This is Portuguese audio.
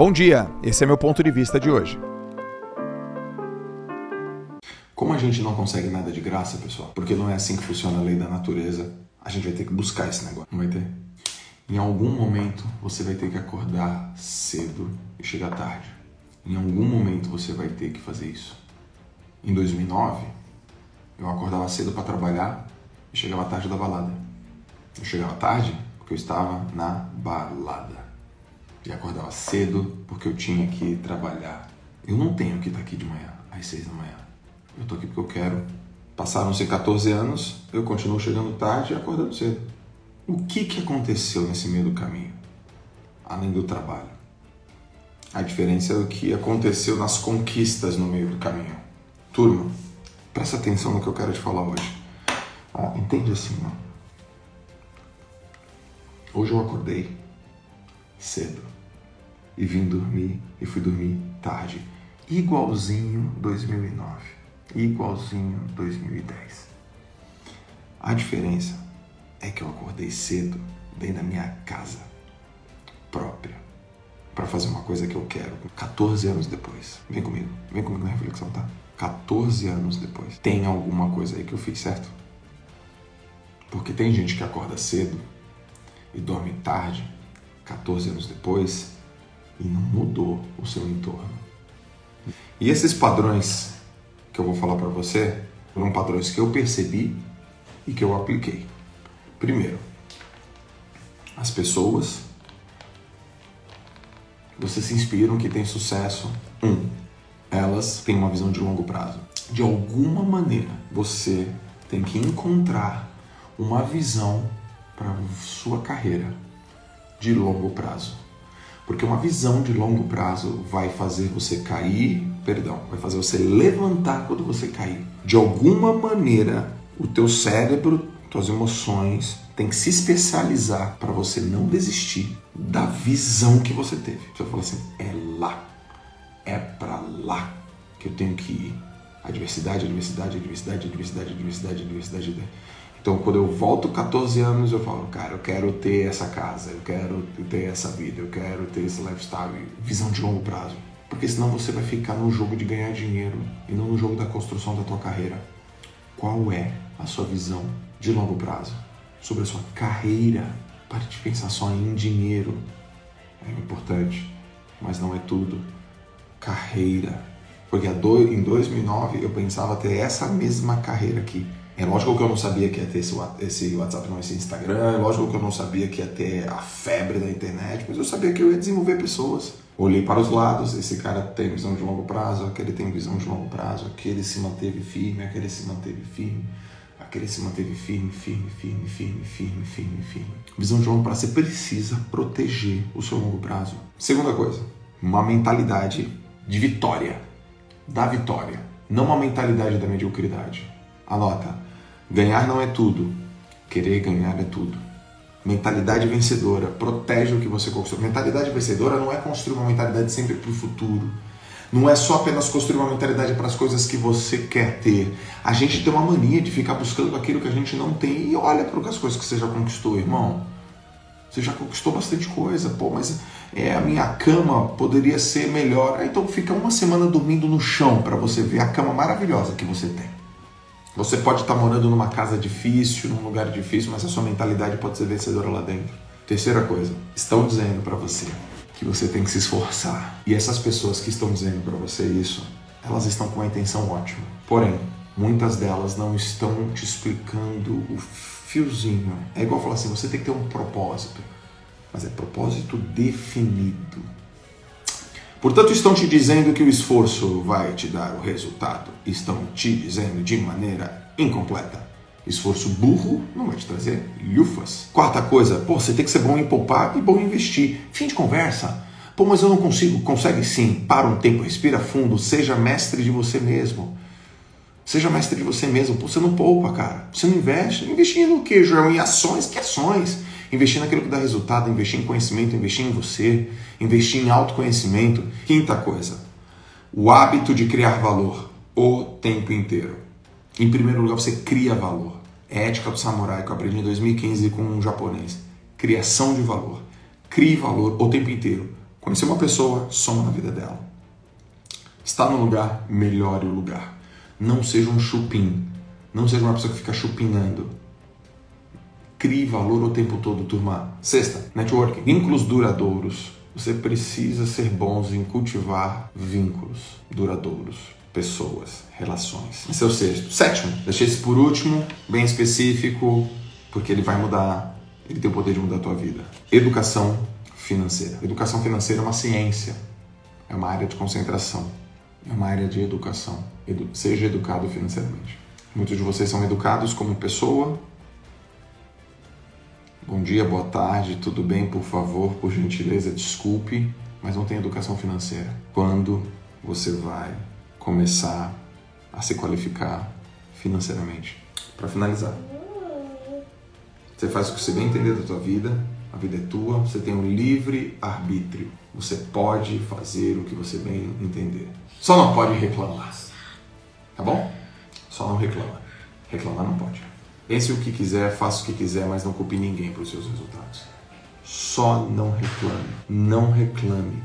Bom dia, esse é meu ponto de vista de hoje. Como a gente não consegue nada de graça, pessoal, porque não é assim que funciona a lei da natureza, a gente vai ter que buscar esse negócio, não vai ter? Em algum momento você vai ter que acordar cedo e chegar tarde. Em algum momento você vai ter que fazer isso. Em 2009, eu acordava cedo para trabalhar e chegava tarde da balada. Eu chegava tarde porque eu estava na balada. E acordava cedo porque eu tinha que trabalhar. Eu não tenho que estar aqui de manhã, às seis da manhã. Eu tô aqui porque eu quero. Passaram-se 14 anos, eu continuo chegando tarde e acordando cedo. O que, que aconteceu nesse meio do caminho? Além do trabalho. A diferença é o que aconteceu nas conquistas no meio do caminho. Turma, presta atenção no que eu quero te falar hoje. Ah, entende assim, ó. Hoje eu acordei cedo e vim dormir e fui dormir tarde, igualzinho 2009, igualzinho 2010. A diferença é que eu acordei cedo dentro da minha casa própria para fazer uma coisa que eu quero 14 anos depois. Vem comigo, vem comigo na reflexão, tá? 14 anos depois. Tem alguma coisa aí que eu fiz certo? Porque tem gente que acorda cedo e dorme tarde, 14 anos depois, e não mudou o seu entorno. E esses padrões que eu vou falar para você foram padrões que eu percebi e que eu apliquei. Primeiro, as pessoas você se inspiram que têm sucesso. Um, elas têm uma visão de longo prazo. De alguma maneira, você tem que encontrar uma visão para sua carreira de longo prazo. Porque uma visão de longo prazo vai fazer você cair, perdão, vai fazer você levantar quando você cair. De alguma maneira, o teu cérebro tuas emoções tem que se especializar para você não desistir da visão que você teve. Você fala assim: é lá, é para lá que eu tenho que ir. Adversidade, adversidade, adversidade, adversidade, adversidade, adversidade. Então, quando eu volto 14 anos, eu falo, cara, eu quero ter essa casa, eu quero ter essa vida, eu quero ter esse lifestyle, visão de longo prazo. Porque senão você vai ficar no jogo de ganhar dinheiro e não no jogo da construção da tua carreira. Qual é a sua visão de longo prazo, sobre a sua carreira. Pare de pensar só em dinheiro. É importante, mas não é tudo. Carreira. Porque em 2009 eu pensava ter essa mesma carreira aqui. É lógico que eu não sabia que ia ter esse WhatsApp, não esse Instagram. É lógico que eu não sabia que ia ter a febre da internet, mas eu sabia que eu ia desenvolver pessoas. Olhei para os lados, esse cara tem visão de longo prazo, aquele tem visão de longo prazo, aquele se manteve firme, aquele se manteve firme. Aquele se manteve firme, firme, firme, firme, firme, firme, firme. Visão de longo prazo, você precisa proteger o seu longo prazo. Segunda coisa, uma mentalidade de vitória, da vitória, não uma mentalidade da mediocridade. Anota, ganhar não é tudo, querer ganhar é tudo. Mentalidade vencedora, protege o que você construiu. Mentalidade vencedora não é construir uma mentalidade sempre para o futuro não é só apenas construir uma mentalidade para as coisas que você quer ter. A gente tem uma mania de ficar buscando aquilo que a gente não tem e olha para as coisas que você já conquistou, irmão. Você já conquistou bastante coisa, pô, mas é, a minha cama poderia ser melhor. Então fica uma semana dormindo no chão para você ver a cama maravilhosa que você tem. Você pode estar tá morando numa casa difícil, num lugar difícil, mas a sua mentalidade pode ser vencedora lá dentro. Terceira coisa, estão dizendo para você que você tem que se esforçar. E essas pessoas que estão dizendo para você isso, elas estão com uma intenção ótima. Porém, muitas delas não estão te explicando o fiozinho. É igual falar assim, você tem que ter um propósito, mas é propósito definido. Portanto, estão te dizendo que o esforço vai te dar o resultado. Estão te dizendo de maneira incompleta. Esforço burro não vai te trazer lufas. Quarta coisa, pô, você tem que ser bom em poupar e bom em investir. Fim de conversa. Pô, mas eu não consigo. Consegue sim. Para um tempo, respira fundo, seja mestre de você mesmo. Seja mestre de você mesmo. Pô, você não poupa, cara. Você não investe. Investir no que, João? Em ações? Que ações? Investir naquilo que dá resultado, investir em conhecimento, investir em você, investir em autoconhecimento. Quinta coisa, o hábito de criar valor o tempo inteiro. Em primeiro lugar, você cria valor. É ética do samurai que eu aprendi em 2015 com um japonês. Criação de valor. Crie valor o tempo inteiro. Conhecer uma pessoa, soma na vida dela. Está no lugar, melhore o lugar. Não seja um chupim. Não seja uma pessoa que fica chupinhando. Crie valor o tempo todo, turma. Sexta, networking. Vínculos duradouros. Você precisa ser bons em cultivar vínculos duradouros, pessoas, relações. Esse é o sexto. Sétimo, deixei esse por último, bem específico, porque ele vai mudar, ele tem o poder de mudar a tua vida. Educação financeira. Educação financeira é uma ciência, é uma área de concentração, é uma área de educação. Edu seja educado financeiramente. Muitos de vocês são educados como pessoa. Bom dia, boa tarde, tudo bem? Por favor, por gentileza, desculpe, mas não tem educação financeira. Quando você vai começar a se qualificar financeiramente? Para finalizar, você faz o que você bem entender da tua vida, a vida é tua, você tem um livre arbítrio. Você pode fazer o que você bem entender. Só não pode reclamar. Tá bom? Só não reclama. Reclamar não pode. Pense o que quiser, faça o que quiser, mas não culpe ninguém pelos seus resultados. Só não reclame. Não reclame.